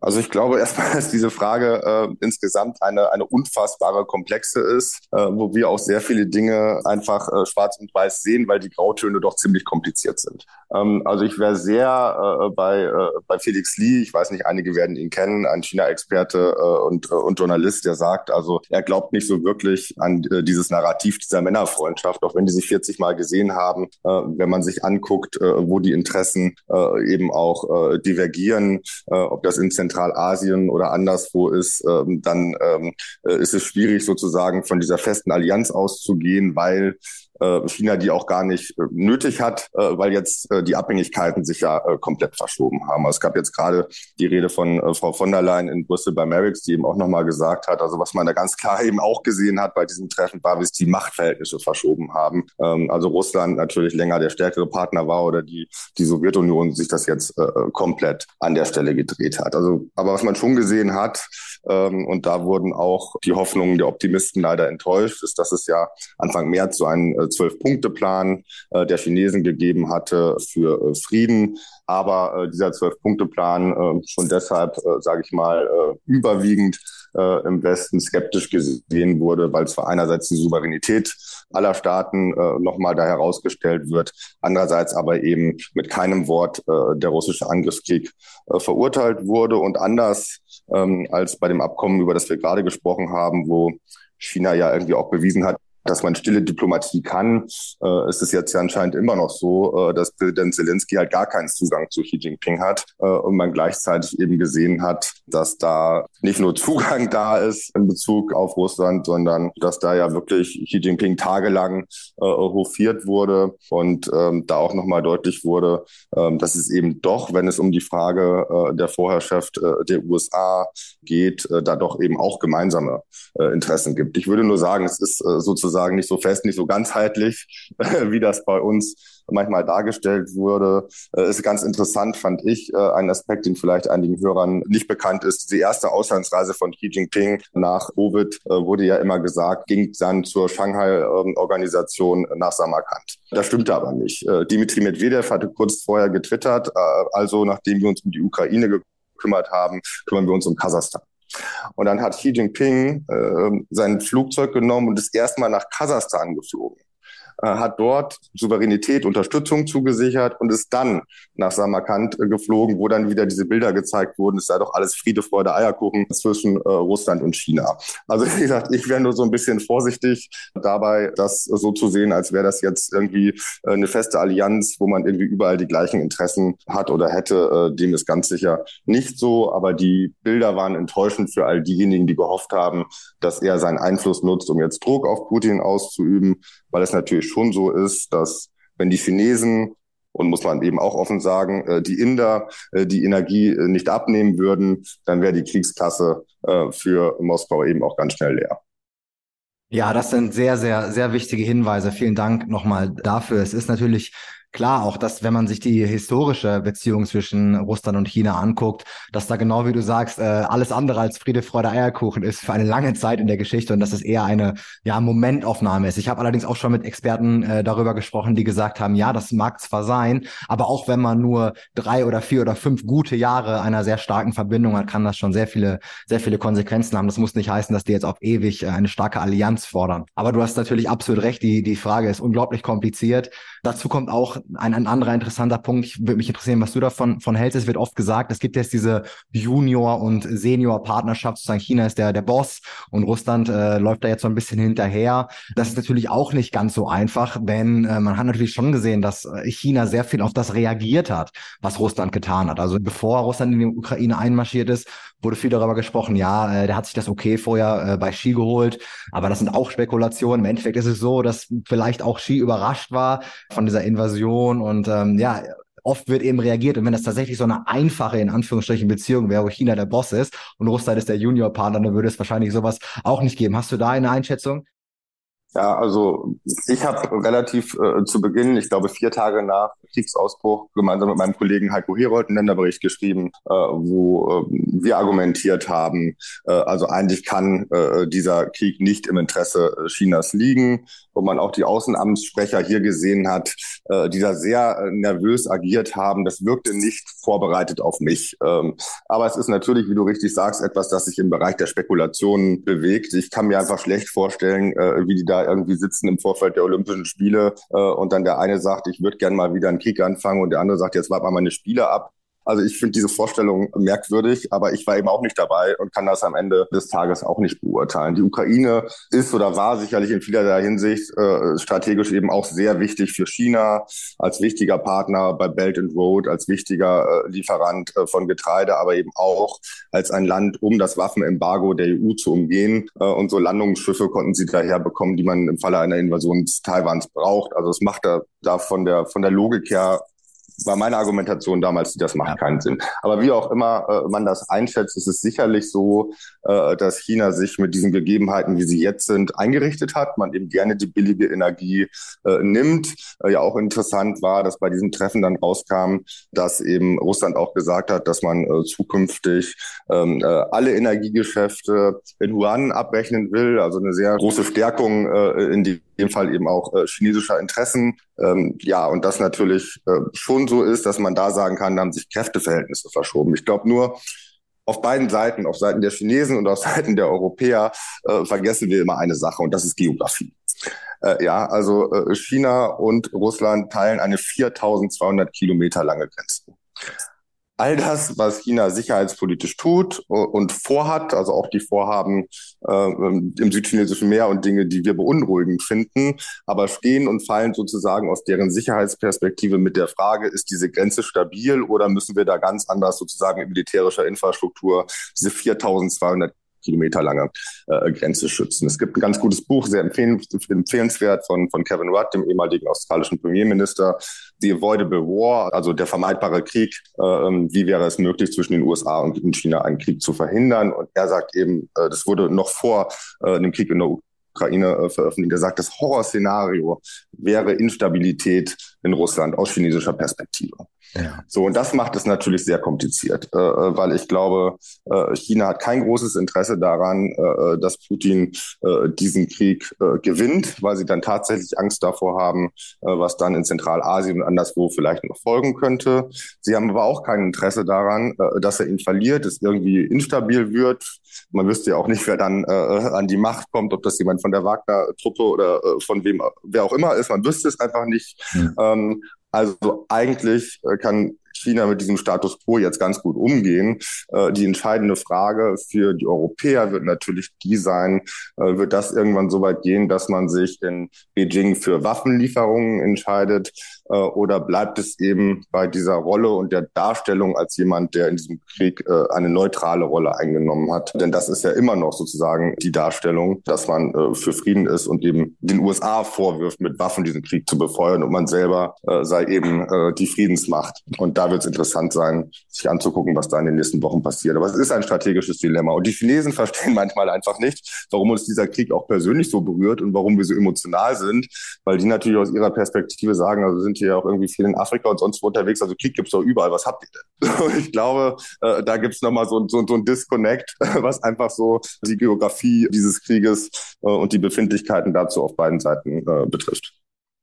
Also ich glaube erstmal, dass diese Frage äh, insgesamt eine, eine unfassbare Komplexe ist, äh, wo wir auch sehr viele Dinge einfach äh, schwarz und weiß sehen, weil die Grautöne doch ziemlich kompliziert sind. Ähm, also ich wäre sehr äh, bei, äh, bei Felix Lee, ich weiß nicht, einige werden ihn kennen, ein China-Experte äh, und, äh, und Journalist, der sagt, also er glaubt nicht so wirklich an äh, dieses Narrativ dieser Männerfreundschaft, auch wenn die sich 40 Mal gesehen haben, äh, wenn man sich anguckt, äh, wo die Interessen äh, eben auch äh, divergieren, äh, ob das in Zentralasien oder anderswo ist, ähm, dann ähm, äh, ist es schwierig sozusagen von dieser festen Allianz auszugehen, weil China die auch gar nicht äh, nötig hat, äh, weil jetzt die Abhängigkeiten sich ja komplett verschoben haben. Also es gab jetzt gerade die Rede von Frau von der Leyen in Brüssel bei Merix, die eben auch nochmal gesagt hat, also was man da ganz klar eben auch gesehen hat bei diesem Treffen, war, wie es die Machtverhältnisse verschoben haben. Ähm, also Russland natürlich länger der stärkere Partner war oder die, die Sowjetunion sich das jetzt komplett an der Stelle gedreht hat. Also, aber was man schon gesehen hat, ähm, und da wurden auch die Hoffnungen der Optimisten leider enttäuscht, ist, dass es ja Anfang März so einen Zwölf-Punkte-Plan äh, der Chinesen gegeben hatte für äh, Frieden. Aber äh, dieser Zwölf-Punkte-Plan äh, schon deshalb, äh, sage ich mal, äh, überwiegend äh, im Westen skeptisch gesehen wurde, weil zwar einerseits die Souveränität aller Staaten äh, nochmal da herausgestellt wird, andererseits aber eben mit keinem Wort äh, der russische Angriffskrieg äh, verurteilt wurde und anders ähm, als bei dem Abkommen, über das wir gerade gesprochen haben, wo China ja irgendwie auch bewiesen hat, dass man stille Diplomatie kann. Äh, es ist jetzt ja anscheinend immer noch so, äh, dass Präsident Zelensky halt gar keinen Zugang zu Xi Jinping hat äh, und man gleichzeitig eben gesehen hat, dass da nicht nur Zugang da ist in Bezug auf Russland, sondern dass da ja wirklich Xi Jinping tagelang äh, hofiert wurde und ähm, da auch nochmal deutlich wurde, äh, dass es eben doch, wenn es um die Frage äh, der Vorherrschaft äh, der USA geht, äh, da doch eben auch gemeinsame äh, Interessen gibt. Ich würde nur sagen, es ist äh, sozusagen sozusagen nicht so fest, nicht so ganzheitlich, wie das bei uns manchmal dargestellt wurde. Äh, ist ganz interessant, fand ich, äh, ein Aspekt, den vielleicht einigen Hörern nicht bekannt ist. Die erste Auslandsreise von Xi Jinping nach Covid äh, wurde ja immer gesagt, ging dann zur Shanghai-Organisation nach Samarkand. Das stimmte aber nicht. Dimitri Medvedev hatte kurz vorher getwittert, also nachdem wir uns um die Ukraine gekümmert haben, kümmern wir uns um Kasachstan. Und dann hat Xi Jinping äh, sein Flugzeug genommen und ist erstmal nach Kasachstan geflogen. Äh, hat dort Souveränität, Unterstützung zugesichert und ist dann nach Samarkand äh, geflogen, wo dann wieder diese Bilder gezeigt wurden. Es sei doch alles Friede, Freude, Eierkuchen zwischen äh, Russland und China. Also wie gesagt, ich wäre nur so ein bisschen vorsichtig dabei, das so zu sehen, als wäre das jetzt irgendwie eine feste Allianz, wo man irgendwie überall die gleichen Interessen hat oder hätte. Dem ist ganz sicher nicht so. Aber die Bilder waren enttäuschend für all diejenigen, die gehofft haben, dass er seinen Einfluss nutzt, um jetzt Druck auf Putin auszuüben weil es natürlich schon so ist, dass wenn die Chinesen und muss man eben auch offen sagen, äh, die Inder äh, die Energie äh, nicht abnehmen würden, dann wäre die Kriegskasse für Moskau eben auch ganz schnell leer. Ja, das sind sehr, sehr, sehr wichtige Hinweise. Vielen Dank nochmal dafür. Es ist natürlich klar auch, dass wenn man sich die historische Beziehung zwischen Russland und China anguckt, dass da genau wie du sagst, äh, alles andere als Friede, Freude, Eierkuchen ist für eine lange Zeit in der Geschichte und dass es eher eine ja, Momentaufnahme ist. Ich habe allerdings auch schon mit Experten äh, darüber gesprochen, die gesagt haben, ja, das mag zwar sein, aber auch wenn man nur drei oder vier oder fünf gute Jahre einer sehr starken Verbindung hat, kann das schon sehr viele, sehr viele Konsequenzen haben. Das muss nicht heißen, dass die jetzt auf ewig äh, eine starke Allianz fordern. Aber du hast natürlich absolut recht, die, die Frage ist unglaublich kompliziert. Dazu kommt auch ein, ein anderer interessanter Punkt. Ich würde mich interessieren, was du davon von hältst. Es wird oft gesagt, es gibt jetzt diese Junior- und Senior-Partnerschaft. Sozusagen China ist der, der Boss und Russland äh, läuft da jetzt so ein bisschen hinterher. Das ist natürlich auch nicht ganz so einfach, denn äh, man hat natürlich schon gesehen, dass äh, China sehr viel auf das reagiert hat, was Russland getan hat. Also bevor Russland in die Ukraine einmarschiert ist, wurde viel darüber gesprochen, ja, äh, der hat sich das okay vorher äh, bei Ski geholt, aber das sind auch Spekulationen. Im Endeffekt ist es so, dass vielleicht auch Ski überrascht war von dieser Invasion und ähm, ja, oft wird eben reagiert. Und wenn das tatsächlich so eine einfache, in Anführungsstrichen, Beziehung wäre, wo China der Boss ist und Russland ist der Juniorpartner, dann würde es wahrscheinlich sowas auch nicht geben. Hast du da eine Einschätzung? Ja, also ich habe relativ äh, zu Beginn, ich glaube vier Tage nach Kriegsausbruch, gemeinsam mit meinem Kollegen Heiko Herold einen Länderbericht geschrieben, äh, wo äh, wir argumentiert haben, äh, also eigentlich kann äh, dieser Krieg nicht im Interesse äh, Chinas liegen, wo man auch die Außenamtssprecher hier gesehen hat, äh, die da sehr äh, nervös agiert haben. Das wirkte nicht vorbereitet auf mich. Ähm, aber es ist natürlich, wie du richtig sagst, etwas, das sich im Bereich der Spekulationen bewegt. Ich kann mir einfach schlecht vorstellen, äh, wie die da irgendwie sitzen im Vorfeld der Olympischen Spiele äh, und dann der eine sagt, ich würde gerne mal wieder einen Krieg anfangen und der andere sagt, jetzt warte mal meine Spiele ab. Also ich finde diese Vorstellung merkwürdig, aber ich war eben auch nicht dabei und kann das am Ende des Tages auch nicht beurteilen. Die Ukraine ist oder war sicherlich in vielerlei Hinsicht äh, strategisch eben auch sehr wichtig für China als wichtiger Partner bei Belt and Road, als wichtiger äh, Lieferant äh, von Getreide, aber eben auch als ein Land, um das Waffenembargo der EU zu umgehen. Äh, und so Landungsschiffe konnten sie daher bekommen, die man im Falle einer Invasion Taiwans braucht. Also es macht da, da von der von der Logik her war meine Argumentation damals, das macht ja. keinen Sinn. Aber wie auch immer äh, man das einschätzt, ist es sicherlich so, äh, dass China sich mit diesen Gegebenheiten, wie sie jetzt sind, eingerichtet hat. Man eben gerne die billige Energie äh, nimmt. Äh, ja auch interessant war, dass bei diesem Treffen dann rauskam, dass eben Russland auch gesagt hat, dass man äh, zukünftig ähm, äh, alle Energiegeschäfte in Yuan abrechnen will. Also eine sehr große Stärkung äh, in die dem Fall eben auch äh, chinesischer Interessen. Ähm, ja, und das natürlich äh, schon so ist, dass man da sagen kann, da haben sich Kräfteverhältnisse verschoben. Ich glaube nur, auf beiden Seiten, auf Seiten der Chinesen und auf Seiten der Europäer, äh, vergessen wir immer eine Sache und das ist Geografie. Äh, ja, also äh, China und Russland teilen eine 4200 Kilometer lange Grenze all das, was China sicherheitspolitisch tut und vorhat, also auch die Vorhaben äh, im südchinesischen Meer und Dinge, die wir beunruhigend finden, aber stehen und fallen sozusagen aus deren Sicherheitsperspektive mit der Frage, ist diese Grenze stabil oder müssen wir da ganz anders sozusagen in militärischer Infrastruktur diese 4200 Kilometer lange äh, Grenze schützen. Es gibt ein ganz gutes Buch, sehr empfehlenswert von, von Kevin Rudd, dem ehemaligen australischen Premierminister, The Avoidable War, also der vermeidbare Krieg. Äh, wie wäre es möglich, zwischen den USA und China einen Krieg zu verhindern? Und er sagt eben, äh, das wurde noch vor äh, dem Krieg in der Ukraine äh, veröffentlicht. Er sagt, das Horrorszenario wäre Instabilität in Russland aus chinesischer Perspektive. Ja. So, und das macht es natürlich sehr kompliziert, äh, äh, weil ich glaube, äh, China hat kein großes Interesse daran, äh, äh dass Putin äh, diesen Krieg gewinnt, weil sie dann tatsächlich Angst davor haben, was dann in Zentralasien und anderswo vielleicht noch folgen könnte. Sie haben aber auch kein Interesse daran, dass er ihn verliert, es irgendwie instabil wird. Man wüsste ja auch nicht, wer dann an die Macht kommt, ob das jemand von der Wagner-Truppe oder von wem, wer auch immer ist. Man wüsste es einfach nicht. Mhm. Ähm, also eigentlich äh, kann China mit diesem Status quo jetzt ganz gut umgehen. Äh, die entscheidende Frage für die Europäer wird natürlich die sein, äh, wird das irgendwann so weit gehen, dass man sich in Beijing für Waffenlieferungen entscheidet oder bleibt es eben bei dieser Rolle und der Darstellung als jemand, der in diesem Krieg äh, eine neutrale Rolle eingenommen hat? Denn das ist ja immer noch sozusagen die Darstellung, dass man äh, für Frieden ist und eben den USA vorwirft, mit Waffen diesen Krieg zu befeuern und man selber äh, sei eben äh, die Friedensmacht. Und da wird es interessant sein, sich anzugucken, was da in den nächsten Wochen passiert. Aber es ist ein strategisches Dilemma. Und die Chinesen verstehen manchmal einfach nicht, warum uns dieser Krieg auch persönlich so berührt und warum wir so emotional sind, weil die natürlich aus ihrer Perspektive sagen, also sind hier auch irgendwie viel in Afrika und sonst wo unterwegs, also Krieg gibt's doch überall, was habt ihr denn? Ich glaube, äh, da gibt's nochmal so, so, so ein Disconnect, was einfach so die Geografie dieses Krieges äh, und die Befindlichkeiten dazu auf beiden Seiten äh, betrifft.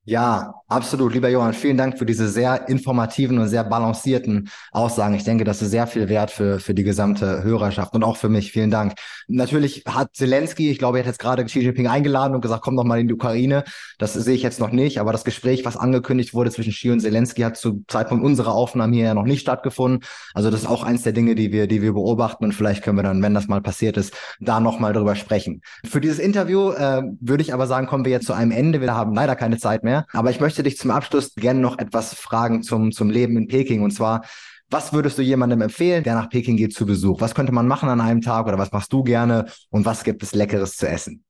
Ja, absolut. Lieber Johann, vielen Dank für diese sehr informativen und sehr balancierten Aussagen. Ich denke, das ist sehr viel wert für, für die gesamte Hörerschaft und auch für mich. Vielen Dank. Natürlich hat Zelensky, ich glaube, er hat jetzt gerade Xi Jinping eingeladen und gesagt, komm doch mal in die Ukraine. Das sehe ich jetzt noch nicht, aber das Gespräch, was angekündigt wurde zwischen Xi und Zelensky, hat zu Zeitpunkt unserer Aufnahme hier ja noch nicht stattgefunden. Also das ist auch eins der Dinge, die wir, die wir beobachten und vielleicht können wir dann, wenn das mal passiert ist, da nochmal drüber sprechen. Für dieses Interview äh, würde ich aber sagen, kommen wir jetzt zu einem Ende. Wir haben leider keine Zeit mehr mehr. Aber ich möchte dich zum Abschluss gerne noch etwas fragen zum, zum Leben in Peking. Und zwar, was würdest du jemandem empfehlen, der nach Peking geht zu Besuch? Was könnte man machen an einem Tag oder was machst du gerne und was gibt es Leckeres zu essen?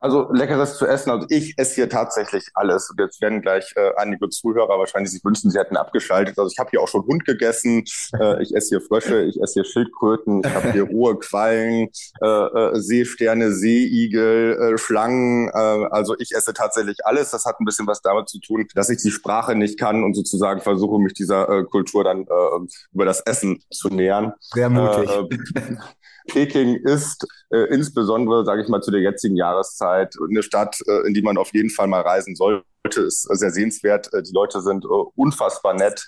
Also leckeres zu essen. Also ich esse hier tatsächlich alles. Und jetzt werden gleich äh, einige Zuhörer wahrscheinlich sich wünschen, sie hätten abgeschaltet. Also ich habe hier auch schon Hund gegessen. Äh, ich esse hier Frösche, ich esse hier Schildkröten, ich habe hier rohe Quallen, äh, äh, Seesterne, Seeigel, äh, Schlangen. Äh, also ich esse tatsächlich alles. Das hat ein bisschen was damit zu tun, dass ich die Sprache nicht kann und sozusagen versuche, mich dieser äh, Kultur dann äh, über das Essen zu nähern. Sehr mutig. Äh, Peking ist äh, insbesondere, sage ich mal, zu der jetzigen Jahreszeit eine Stadt, äh, in die man auf jeden Fall mal reisen sollte. Ist sehr sehenswert. Äh, die Leute sind äh, unfassbar nett.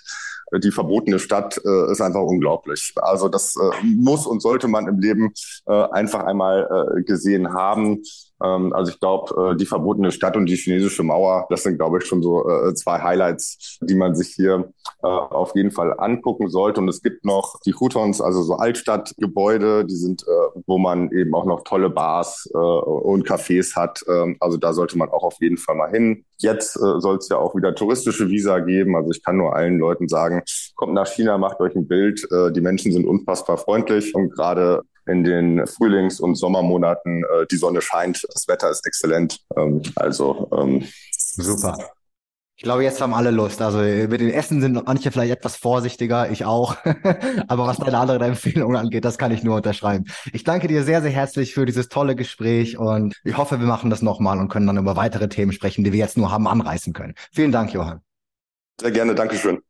Äh, die verbotene Stadt äh, ist einfach unglaublich. Also das äh, muss und sollte man im Leben äh, einfach einmal äh, gesehen haben. Ähm, also ich glaube, äh, die verbotene Stadt und die chinesische Mauer, das sind, glaube ich, schon so äh, zwei Highlights, die man sich hier äh, auf jeden Fall angucken sollte. Und es gibt noch die Hutons, also so Altstadtgebäude, die sind, äh, wo man eben auch noch tolle Bars äh, und Cafés hat. Ähm, also da sollte man auch auf jeden Fall mal hin. Jetzt äh, soll es ja auch wieder touristische Visa geben. Also ich kann nur allen Leuten sagen, kommt nach China, macht euch ein Bild. Die Menschen sind unfassbar freundlich und gerade in den Frühlings- und Sommermonaten äh, die Sonne scheint, das Wetter ist exzellent. Ähm, also ähm, super. Ich glaube, jetzt haben alle Lust. Also mit den Essen sind manche vielleicht etwas vorsichtiger, ich auch. Aber was deine andere Empfehlung angeht, das kann ich nur unterschreiben. Ich danke dir sehr, sehr herzlich für dieses tolle Gespräch und ich hoffe, wir machen das nochmal und können dann über weitere Themen sprechen, die wir jetzt nur haben anreißen können. Vielen Dank, Johann. Sehr gerne, Dankeschön.